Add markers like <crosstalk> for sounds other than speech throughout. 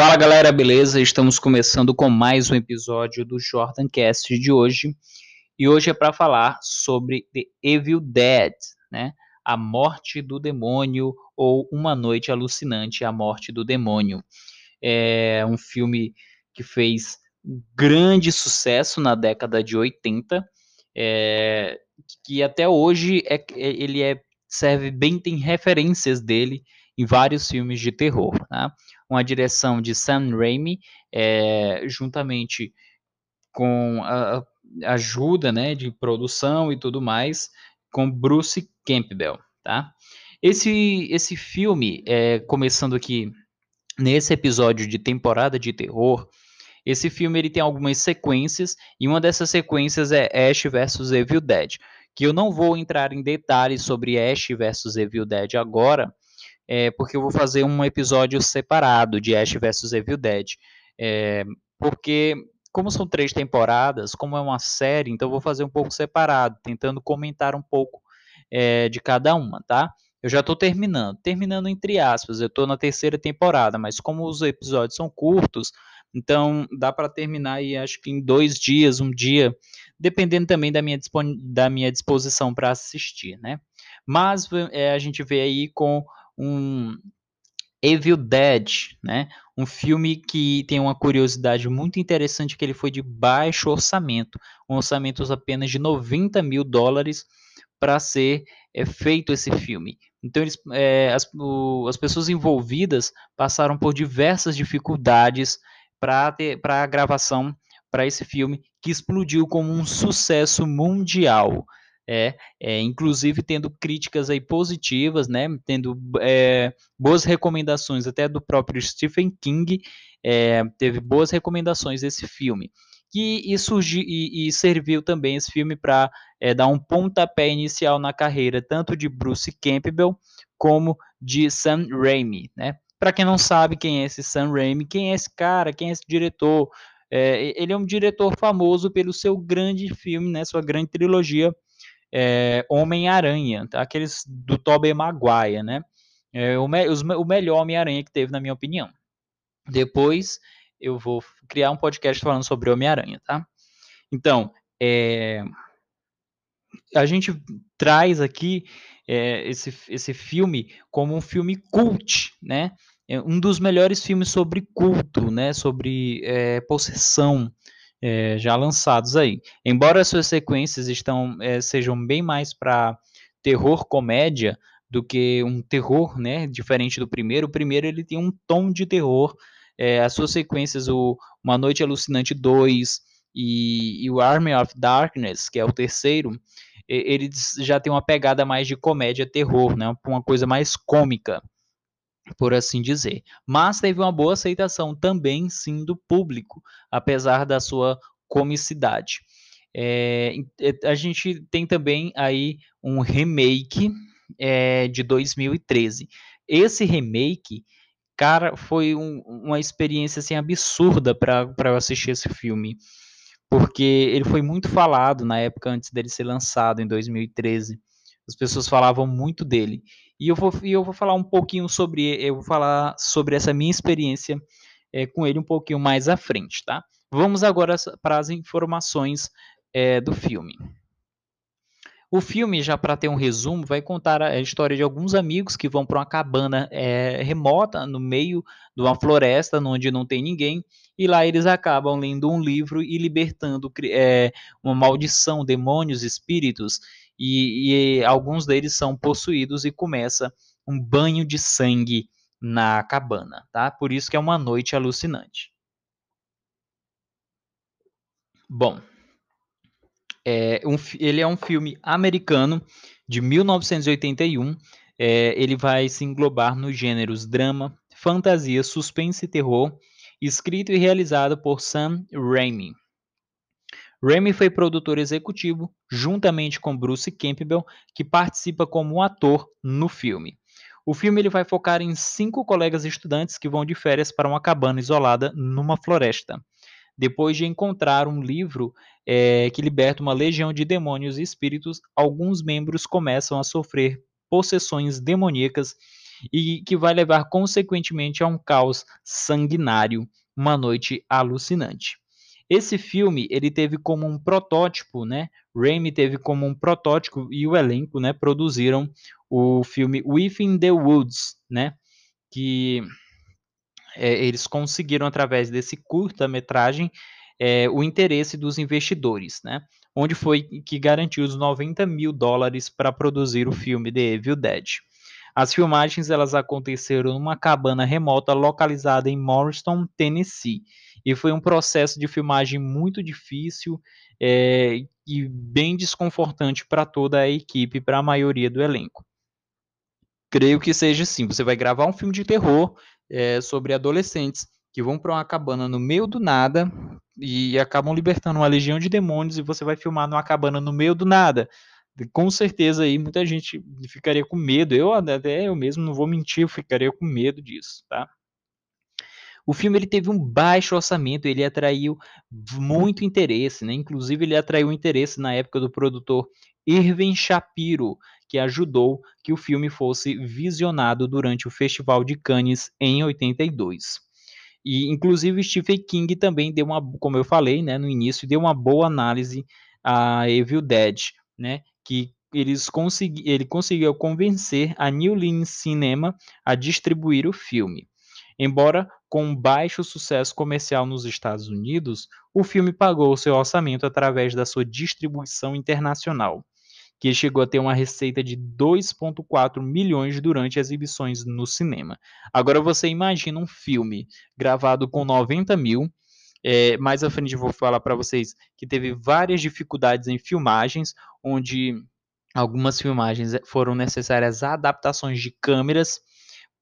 Fala galera, beleza? Estamos começando com mais um episódio do Jordan Cast de hoje. E hoje é para falar sobre The Evil Dead, né? A Morte do Demônio ou Uma Noite Alucinante, A Morte do Demônio. É um filme que fez grande sucesso na década de 80, é, que até hoje é, ele é, serve bem, tem referências dele em vários filmes de terror. Né? Uma direção de Sam Raimi, é, juntamente com a, ajuda né, de produção e tudo mais, com Bruce Campbell. Tá? Esse, esse filme, é, começando aqui nesse episódio de temporada de terror, esse filme ele tem algumas sequências e uma dessas sequências é Ash vs Evil Dead, que eu não vou entrar em detalhes sobre Ash vs Evil Dead agora, é, porque eu vou fazer um episódio separado de Ash vs Evil Dead, é, porque como são três temporadas, como é uma série, então eu vou fazer um pouco separado, tentando comentar um pouco é, de cada uma, tá? Eu já estou terminando, terminando entre aspas, eu estou na terceira temporada, mas como os episódios são curtos, então dá para terminar aí, acho que em dois dias, um dia, dependendo também da minha, da minha disposição para assistir, né? Mas é, a gente vê aí com um Evil Dead, né? Um filme que tem uma curiosidade muito interessante que ele foi de baixo orçamento, um orçamento apenas de 90 mil dólares para ser é, feito esse filme. Então, eles, é, as, o, as pessoas envolvidas passaram por diversas dificuldades para a gravação para esse filme, que explodiu como um sucesso mundial. É, é, inclusive tendo críticas aí positivas, né, tendo é, boas recomendações até do próprio Stephen King, é, teve boas recomendações desse filme. E, e, surgiu, e, e serviu também esse filme para é, dar um pontapé inicial na carreira tanto de Bruce Campbell como de Sam Raimi, né? Para quem não sabe quem é esse Sam Raimi, quem é esse cara, quem é esse diretor, ele é um diretor famoso pelo seu grande filme, né? Sua grande trilogia é, Homem-Aranha, tá? aqueles do Tobey Maguire, né? É, o, me, os, o melhor Homem-Aranha que teve, na minha opinião. Depois eu vou criar um podcast falando sobre Homem-Aranha, tá? Então, é, a gente traz aqui é, esse, esse filme como um filme cult, né? É um dos melhores filmes sobre culto, né? Sobre é, possessão, é, já lançados aí. Embora as suas sequências estão, é, sejam bem mais para terror comédia do que um terror, né? Diferente do primeiro. O primeiro ele tem um tom de terror é, as suas sequências, o Uma Noite Alucinante 2 e, e, o Army of Darkness, que é o terceiro, eles já tem uma pegada mais de comédia terror, né? Uma coisa mais cômica, por assim dizer. Mas teve uma boa aceitação também, sim, do público, apesar da sua comicidade. É, a gente tem também aí um remake é, de 2013. Esse remake Cara, foi um, uma experiência assim absurda para eu assistir esse filme, porque ele foi muito falado na época antes dele ser lançado em 2013. As pessoas falavam muito dele. E eu vou, eu vou falar um pouquinho sobre, eu vou falar sobre essa minha experiência é, com ele um pouquinho mais à frente, tá? Vamos agora para as informações é, do filme. O filme, já para ter um resumo, vai contar a história de alguns amigos que vão para uma cabana é, remota, no meio de uma floresta, onde não tem ninguém, e lá eles acabam lendo um livro e libertando é, uma maldição, demônios, espíritos, e, e alguns deles são possuídos e começa um banho de sangue na cabana, tá? Por isso que é uma noite alucinante. Bom, é um, ele é um filme americano de 1981. É, ele vai se englobar nos gêneros drama, fantasia, suspense e terror, escrito e realizado por Sam Raimi. Raimi foi produtor executivo, juntamente com Bruce Campbell, que participa como ator no filme. O filme ele vai focar em cinco colegas estudantes que vão de férias para uma cabana isolada numa floresta. Depois de encontrar um livro é, que liberta uma legião de demônios e espíritos, alguns membros começam a sofrer possessões demoníacas e que vai levar consequentemente a um caos sanguinário, uma noite alucinante. Esse filme ele teve como um protótipo, né? Raimi teve como um protótipo e o elenco, né, produziram o filme Within the Woods, né? Que é, eles conseguiram através desse curta-metragem é, o interesse dos investidores, né? Onde foi que garantiu os 90 mil dólares para produzir o filme The Evil Dead. As filmagens elas aconteceram numa cabana remota localizada em Morristown, Tennessee, e foi um processo de filmagem muito difícil é, e bem desconfortante para toda a equipe, para a maioria do elenco. Creio que seja assim. Você vai gravar um filme de terror é, sobre adolescentes que vão para uma cabana no meio do nada e acabam libertando uma legião de demônios e você vai filmar numa cabana no meio do nada. Com certeza aí muita gente ficaria com medo. Eu até eu mesmo não vou mentir, eu ficaria com medo disso, tá? O filme ele teve um baixo orçamento, ele atraiu muito interesse, né? Inclusive ele atraiu interesse na época do produtor Irving Shapiro, que ajudou que o filme fosse visionado durante o Festival de Cannes em 82. E inclusive Stephen King também deu uma, como eu falei, né, no início, deu uma boa análise a Evil Dead, né, que eles consegui, ele conseguiu convencer a New Line Cinema a distribuir o filme. Embora com baixo sucesso comercial nos Estados Unidos, o filme pagou seu orçamento através da sua distribuição internacional que chegou a ter uma receita de 2,4 milhões durante as exibições no cinema. Agora você imagina um filme gravado com 90 mil. É, mais à frente eu vou falar para vocês que teve várias dificuldades em filmagens, onde algumas filmagens foram necessárias adaptações de câmeras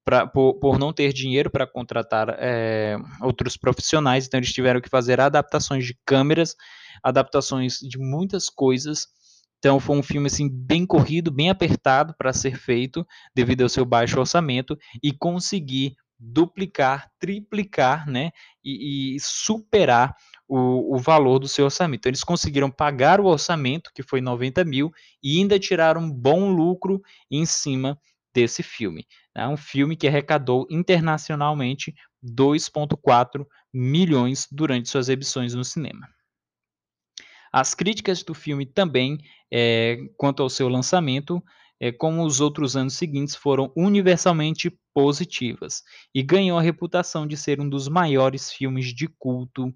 Pra, por, por, não ter dinheiro para contratar é, outros profissionais, então eles tiveram que fazer adaptações de câmeras, adaptações de muitas coisas então foi um filme assim bem corrido, bem apertado para ser feito devido ao seu baixo orçamento e conseguir duplicar, triplicar, né, e, e superar o, o, valor do seu orçamento. Então, eles conseguiram pagar o orçamento, que foi 90 mil, e ainda tiraram um bom lucro em cima desse filme. É um filme que arrecadou internacionalmente 2,4 milhões durante suas exibições no cinema. As críticas do filme também, é, quanto ao seu lançamento, é, como os outros anos seguintes, foram universalmente positivas e ganhou a reputação de ser um dos maiores filmes de culto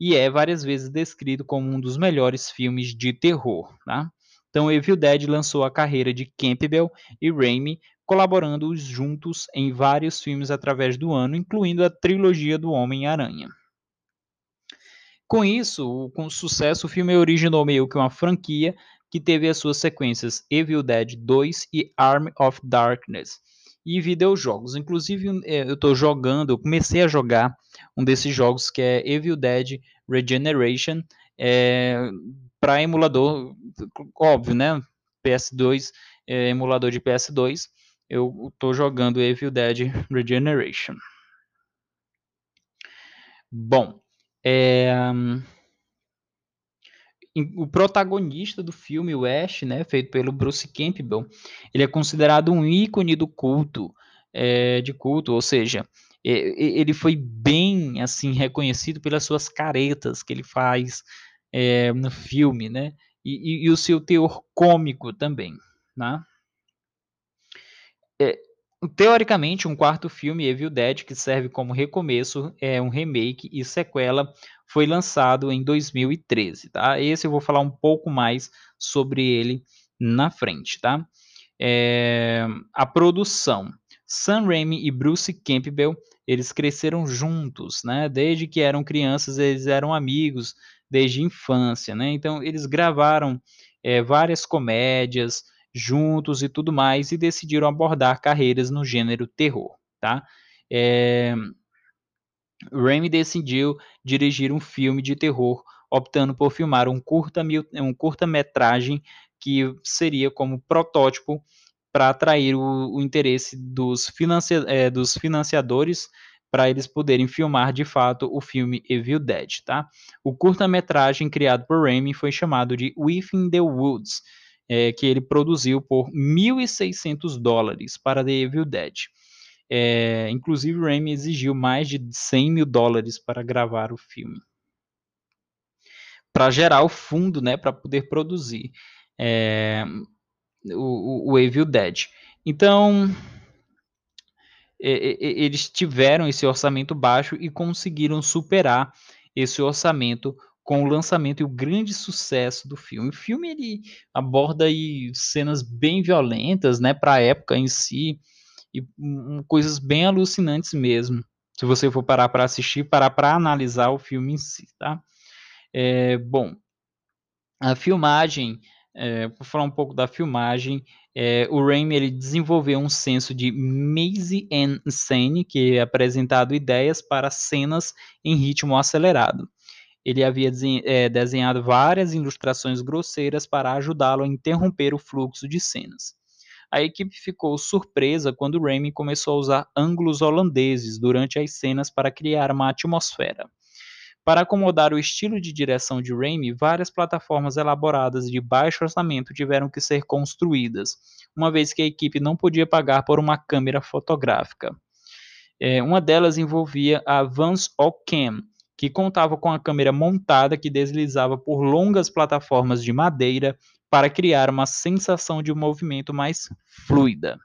e é várias vezes descrito como um dos melhores filmes de terror. Tá? Então, Evil Dead lançou a carreira de Campbell e Raimi, colaborando juntos em vários filmes através do ano, incluindo a trilogia do Homem-Aranha. Com isso, com sucesso, o filme originou meio que uma franquia que teve as suas sequências Evil Dead 2 e Arm of Darkness e videojogos. Inclusive, é, eu estou jogando, eu comecei a jogar um desses jogos que é Evil Dead Regeneration é, para emulador, óbvio, né? PS2, é, emulador de PS2. Eu estou jogando Evil Dead Regeneration. Bom, é, o protagonista do filme, o Ash, né, feito pelo Bruce Campbell, ele é considerado um ícone do culto, é, de culto, ou seja, ele foi bem assim reconhecido pelas suas caretas que ele faz é, no filme, né, e, e, e, o seu teor cômico também, né. É, Teoricamente, um quarto filme, Evil Dead, que serve como recomeço, é um remake e sequela, foi lançado em 2013, tá? Esse eu vou falar um pouco mais sobre ele na frente, tá? É, a produção. Sam Raimi e Bruce Campbell, eles cresceram juntos, né? Desde que eram crianças, eles eram amigos desde a infância, né? Então, eles gravaram é, várias comédias, juntos e tudo mais, e decidiram abordar carreiras no gênero terror, tá? É... Decidiu dirigir um filme de terror, optando por filmar um curta-metragem um curta que seria como protótipo para atrair o, o, interesse dos, financia, é, dos financiadores para eles poderem filmar de fato o filme Evil Dead, tá? O curta-metragem criado por Raimi foi chamado de Within the Woods, é, que ele produziu por 1.600 dólares para The Evil Dead. É, inclusive, Raimi exigiu mais de 100 mil dólares para gravar o filme. Para gerar o fundo, né, para poder produzir é, o, o, o Evil Dead. Então, eles tiveram esse orçamento baixo e conseguiram superar esse orçamento com o lançamento e o grande sucesso do filme. O filme ele aborda aí cenas bem violentas, né, para a época em si, e um, coisas bem alucinantes mesmo. Se você for parar para assistir, parar para analisar o filme em si, tá? É, bom, a filmagem, é, vou falar um pouco da filmagem. É, o Raimi ele desenvolveu um senso de maze and scene, que é apresentado ideias para cenas em ritmo acelerado ele havia é, desenhado várias ilustrações grosseiras para ajudá-lo a interromper o fluxo de cenas. A equipe ficou surpresa quando Raimi começou a usar ângulos holandeses durante as cenas para criar uma atmosfera. Para acomodar o estilo de direção de Raimi, várias plataformas elaboradas de baixo orçamento tiveram que ser construídas, uma vez que a equipe não podia pagar por uma câmera fotográfica. É, uma delas envolvia a Vans Ocam, que contava com a câmera montada que deslizava por longas plataformas de madeira para criar uma sensação de movimento mais fluida.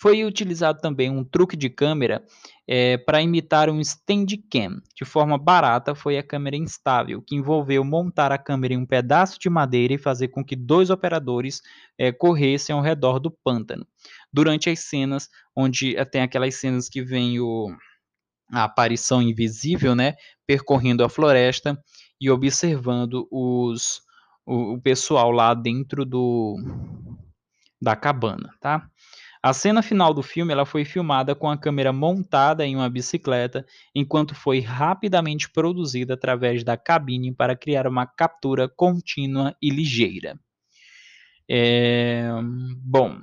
Foi utilizado também um truque de câmera é, para imitar um Steadicam. De forma barata, foi a câmera instável, que envolveu montar a câmera em um pedaço de madeira e fazer com que dois operadores é, corressem ao redor do pântano. Durante as cenas, onde tem aquelas cenas que vem o, a aparição invisível, né, percorrendo a floresta e observando os, o, o pessoal lá dentro do, da cabana, tá? A cena final do filme ela foi filmada com a câmera montada em uma bicicleta, enquanto foi rapidamente produzida através da cabine para criar uma captura contínua e ligeira. É, bom,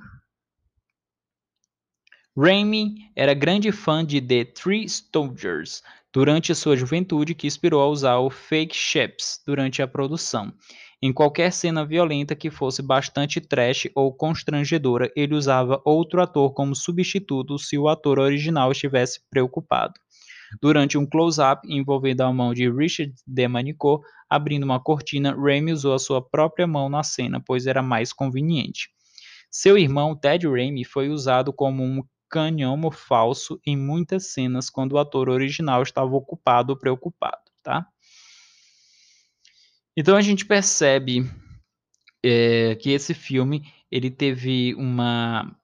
Raimi era grande fã de The Three Stooges durante sua juventude, que inspirou a usar o fake chips durante a produção. Em qualquer cena violenta que fosse bastante trash ou constrangedora, ele usava outro ator como substituto se o ator original estivesse preocupado. Durante um close-up envolvendo a mão de Richard Demanico abrindo uma cortina, Raimi usou a sua própria mão na cena, pois era mais conveniente. Seu irmão Ted Raimi foi usado como um canhomo falso em muitas cenas quando o ator original estava ocupado ou preocupado, tá? Então a gente percebe é, que esse filme ele teve uma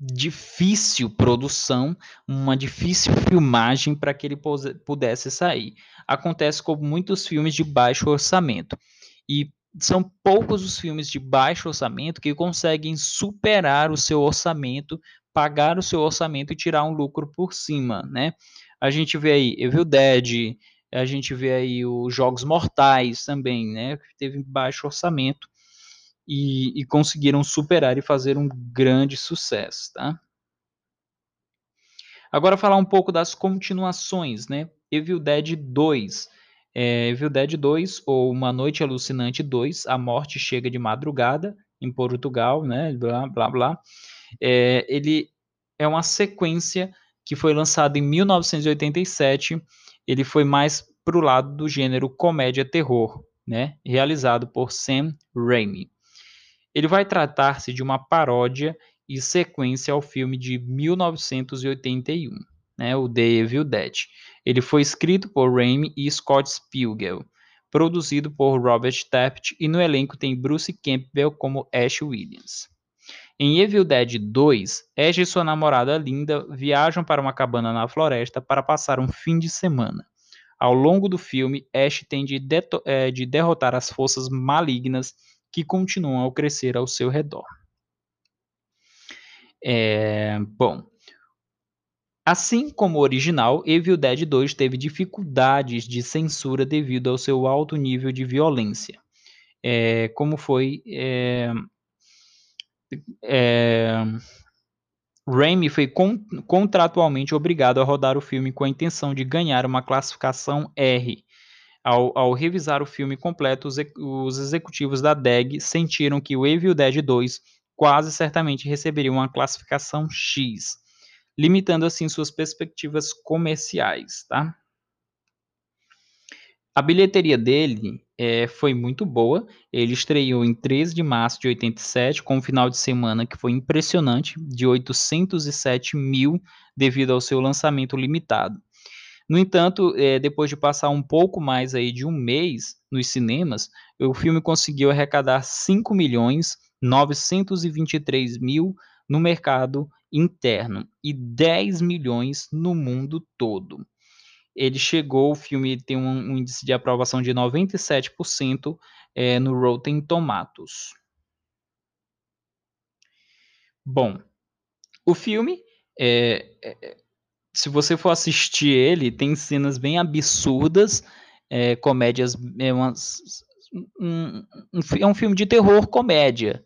difícil produção, uma difícil filmagem para que ele pudesse sair. Acontece com muitos filmes de baixo orçamento. E são poucos os filmes de baixo orçamento que conseguem superar o seu orçamento, pagar o seu orçamento e tirar um lucro por cima, né? A gente vê aí Evil Dead, a gente vê aí os Jogos Mortais também, né? Que teve baixo orçamento e, e conseguiram superar e fazer um grande sucesso, tá? Agora falar um pouco das continuações, né? Evil Dead 2 é, Evil Dead 2 ou Uma Noite Alucinante 2, A Morte Chega de Madrugada, em Portugal, né? Blá, blá, blá. É, ele é uma sequência que foi lançada em 1987. Ele foi mais para o lado do gênero comédia-terror, né? Realizado por Sam Raimi. Ele vai tratar-se de uma paródia e sequência ao filme de 1981 né, o The Evil Dead. Ele foi escrito por Raimi e Scott Spiegel, produzido por Robert Taft e no elenco tem Bruce Campbell como Ash Williams. Em Evil Dead 2, Ash e sua namorada Linda viajam para uma cabana na floresta para passar um fim de semana. Ao longo do filme, Ash tem de, é, de derrotar as forças malignas que continuam a crescer ao seu redor. É, bom, Assim como o original, Evil Dead 2 teve dificuldades de censura devido ao seu alto nível de violência. É, como foi. É, é, Raimi foi con contratualmente obrigado a rodar o filme com a intenção de ganhar uma classificação R. Ao, ao revisar o filme completo, os, os executivos da DEG sentiram que o Evil Dead 2 quase certamente receberiam uma classificação X, limitando assim suas perspectivas comerciais, tá? A bilheteria dele é, foi muito boa. Ele estreou em 13 de março de 87, com um final de semana que foi impressionante, de 807 mil, devido ao seu lançamento limitado. No entanto, é, depois de passar um pouco mais aí de um mês nos cinemas, o filme conseguiu arrecadar 5 milhões 923 mil no mercado interno e 10 milhões no mundo todo ele chegou, o filme tem um, um índice de aprovação de 97% é, no Rotten Tomatoes. Bom, o filme, é, é, se você for assistir ele, tem cenas bem absurdas, é, comédias, é, umas, um, um, é um filme de terror comédia.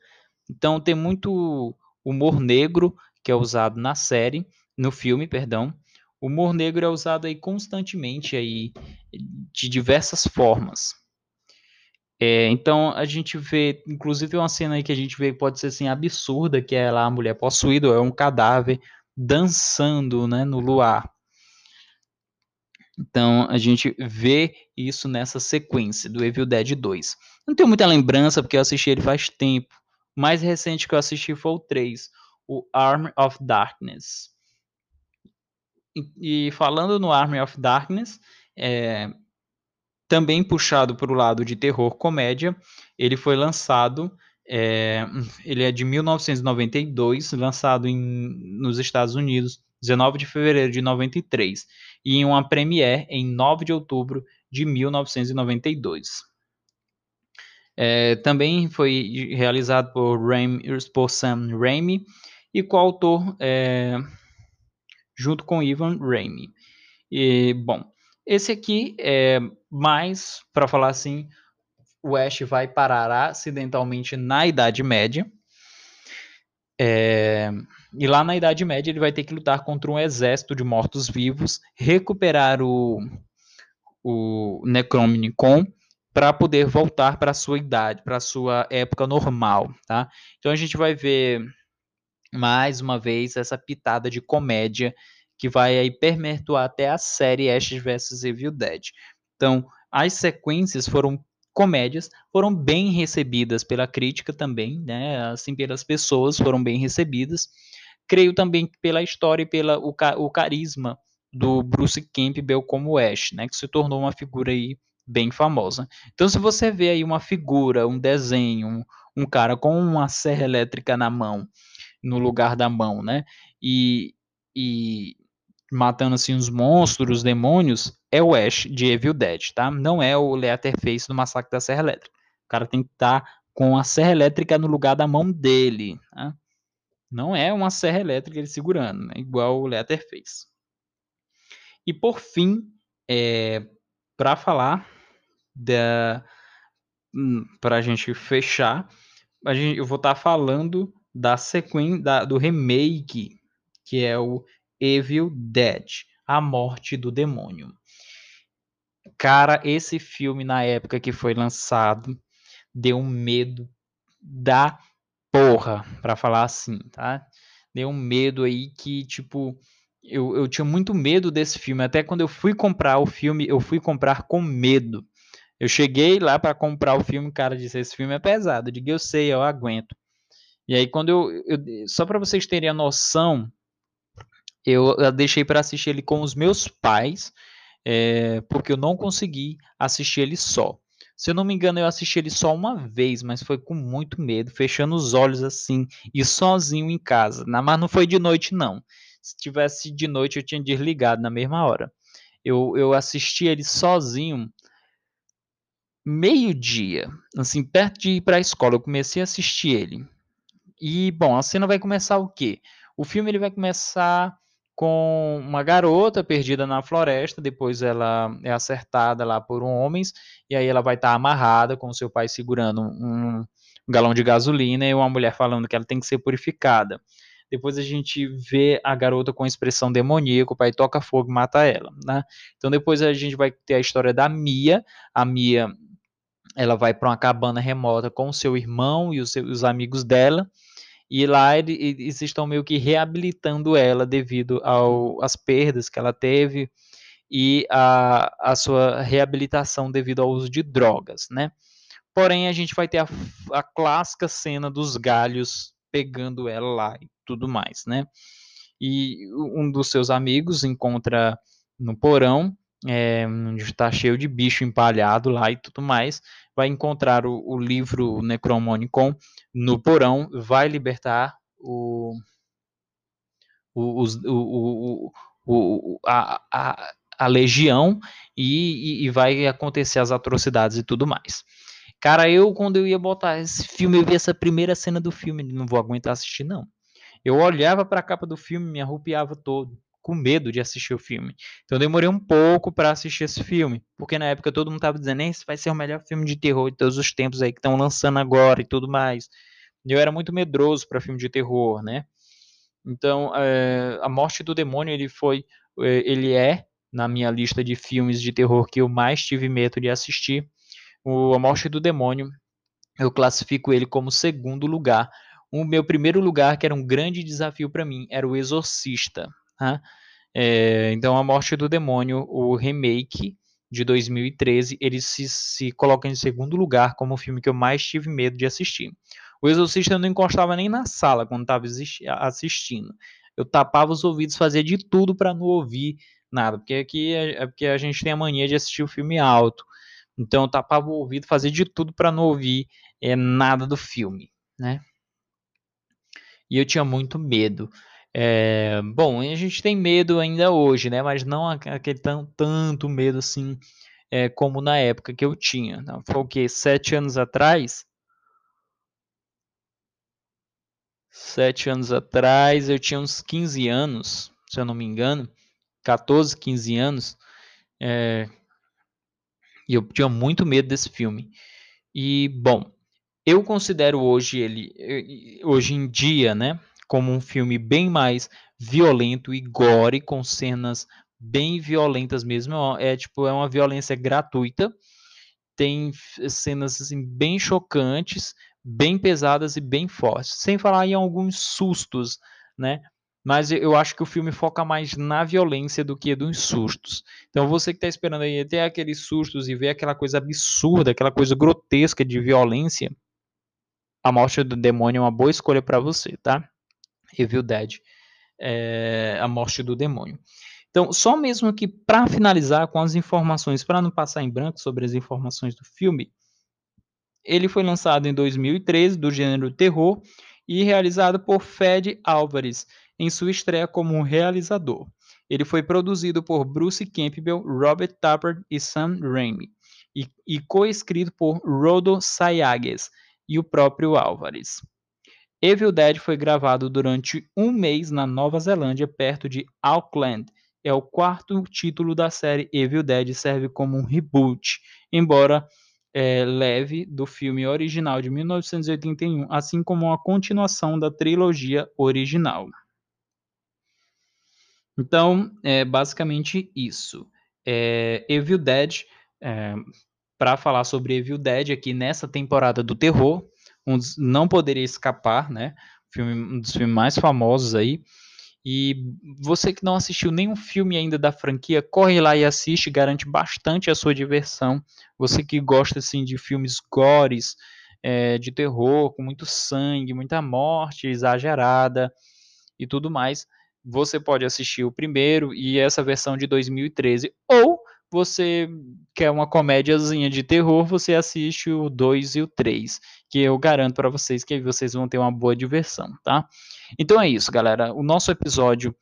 Então tem muito humor negro que é usado na série, no filme, perdão. O humor negro é usado aí constantemente aí de diversas formas. É, então a gente vê, inclusive uma cena aí que a gente vê pode ser assim absurda, que é lá a mulher possuída, é um cadáver dançando, né, no luar. Então a gente vê isso nessa sequência do Evil Dead 2. Não tenho muita lembrança porque eu assisti ele faz tempo. Mais recente que eu assisti foi o 3, o Arm of Darkness. E, falando no Army of Darkness, é, também puxado para o lado de terror comédia, ele foi lançado, é, <laughs> ele é de 1992, lançado em, nos Estados Unidos, 19 de fevereiro de 93, e em uma premiere em 9 de outubro de 1992. É, também foi realizado por, Raimi, por Sam Raimi e coautor é, junto com Ivan Raimi. E, bom, esse aqui é mais, para falar assim, o Ash vai parar acidentalmente na Idade Média. É, e lá na Idade Média ele vai ter que lutar contra um exército de mortos-vivos, recuperar o, o Necronomicon para poder voltar para a sua idade, para a sua época normal, tá? Então a gente vai ver mais uma vez essa pitada de comédia que vai aí permetuar até a série Ash vs Evil Dead. Então, as sequências foram comédias, foram bem recebidas pela crítica também, né? Assim pelas pessoas foram bem recebidas. Creio também pela história e pela o, o carisma do Bruce Campbell como Ash, né, que se tornou uma figura aí bem famosa. Então, se você vê aí uma figura, um desenho, um, um cara com uma serra elétrica na mão, no lugar da mão, né? E, e matando assim os monstros, os demônios, é o Ash de Evil Dead, tá? Não é o Leatherface do Massacre da Serra Elétrica. O cara tem que estar tá com a serra elétrica no lugar da mão dele, tá? Não é uma serra elétrica ele segurando, né? igual o Leatherface. E por fim, é, para falar da hum, para a gente fechar, a gente, eu vou estar tá falando da sequência do remake que é o Evil Dead, A Morte do Demônio. Cara, esse filme na época que foi lançado deu um medo da porra, para falar assim, tá? Deu um medo aí que, tipo, eu, eu tinha muito medo desse filme. Até quando eu fui comprar o filme, eu fui comprar com medo. Eu cheguei lá para comprar o filme, o cara disse: Esse filme é pesado. Eu digo: Eu sei, eu aguento. E aí, quando eu. eu só para vocês terem a noção eu, eu deixei para assistir ele com os meus pais, é, porque eu não consegui assistir ele só. Se eu não me engano, eu assisti ele só uma vez, mas foi com muito medo, fechando os olhos assim e sozinho em casa. Mas não foi de noite, não. Se tivesse de noite, eu tinha desligado na mesma hora. Eu, eu assisti ele sozinho meio-dia, assim, perto de ir para a escola. Eu comecei a assistir ele. E, bom, a cena vai começar o quê? O filme ele vai começar com uma garota perdida na floresta, depois ela é acertada lá por homens, e aí ela vai estar tá amarrada com seu pai segurando um, um, galão de gasolina e uma mulher falando que ela tem que ser purificada. Depois a gente vê a garota com expressão demoníaca, o pai toca fogo e mata ela, né? Então depois a gente vai ter a história da Mia, a Mia ela vai para uma cabana remota com seu irmão e os seus amigos dela, E lá eles estão meio que reabilitando ela devido às perdas que ela teve e a, a sua reabilitação devido ao uso de drogas, né? Porém, a gente vai ter a, a clássica cena dos galhos pegando ela lá e tudo mais, né? E um dos seus amigos encontra no porão, é, onde está cheio de bicho empalhado lá e tudo mais, vai encontrar o, o livro Necromonicon no porão, vai libertar o, o, o, o, a, a, a legião e, e, e vai acontecer as atrocidades e tudo mais. Cara, eu, quando eu ia botar esse filme, eu vi essa primeira cena do filme, não vou aguentar assistir, não. Eu olhava para a capa do filme, me arrupiava todo, com medo de assistir o filme. Então eu demorei um pouco para assistir esse filme, porque na época todo mundo tava dizendo, esse vai ser o melhor filme de terror de todos os tempos aí que estão lançando agora e tudo mais. Eu era muito medroso para filme de terror, né? Então, é, a Morte do Demônio, ele foi, é, ele é na minha lista de filmes de terror que eu mais tive medo de assistir o A Morte do Demônio, eu classifico ele como segundo lugar. O meu primeiro lugar, que era um grande desafio para mim, era o Exorcista. Tá? É, então, A Morte do Demônio, o remake de 2013, ele se, se coloca em segundo lugar como o filme que eu mais tive medo de assistir. O Exorcista eu não encostava nem na sala quando estava assistindo. Eu tapava os ouvidos, fazia de tudo para não ouvir nada, porque aqui é, é porque a gente tem a mania de assistir o filme alto. Então eu tapava o ouvido, fazia de tudo para não ouvir é, nada do filme, né? E eu tinha muito medo. É, bom, a gente tem medo ainda hoje, né? Mas não aquele tão, tanto medo assim é, como na época que eu tinha. Não, foi o que? Sete anos atrás? Sete anos atrás, eu tinha uns 15 anos, se eu não me engano, 14, 15 anos. É, e eu tinha muito medo desse filme. E, bom, eu considero hoje ele, hoje em dia, né, como um filme bem mais violento e gore, com cenas bem violentas mesmo. É tipo, é uma violência gratuita. Tem cenas assim, bem chocantes, bem pesadas e bem fortes. Sem falar em alguns sustos, né? mas eu acho que o filme foca mais na violência do que nos sustos. Então você que está esperando aí ter aqueles sustos e ver aquela coisa absurda, aquela coisa grotesca de violência, A Morte do Demônio é uma boa escolha para você, tá? Evil Dead, é, A Morte do Demônio. Então, só mesmo aqui para finalizar com as informações, para não passar em branco sobre as informações do filme, ele foi lançado em 2013, do gênero terror, e realizado por Fed Álvares, em sua estreia como realizador. Ele foi produzido por Bruce Campbell, Robert Tapper e Sam Raimi, e, e co-escrito por Rodo Sayagues e o próprio Álvares. Evil Dead foi gravado durante um mês na Nova Zelândia, perto de Auckland. É o quarto título da série Evil Dead serve como um reboot, embora é, leve do filme original de 1981, assim como uma continuação da trilogia original. Então, é basicamente isso. É, Evil Dead, é, para falar sobre Evil Dead aqui nessa temporada do terror, um dos, não poderia escapar, né? Filme, um dos filmes mais famosos aí. E você que não assistiu nenhum filme ainda da franquia, corre lá e assiste, garante bastante a sua diversão. Você que gosta assim de filmes gores, é, de terror, com muito sangue, muita morte exagerada e tudo mais, você pode assistir o primeiro e essa versão de 2013. Ou você quer uma comédiazinha de terror, você assiste o 2 e o 3, que eu garanto para vocês que vocês vão ter uma boa diversão, tá? Então é isso, galera. O nosso episódio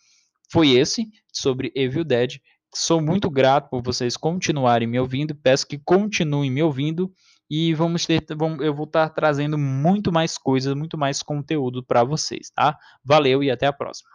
foi esse sobre Evil Dead. Sou muito grato por vocês continuarem me ouvindo. Peço que continuem me ouvindo e vamos ter, eu vou estar trazendo muito mais coisas, muito mais conteúdo para vocês, tá? Valeu e até a próxima.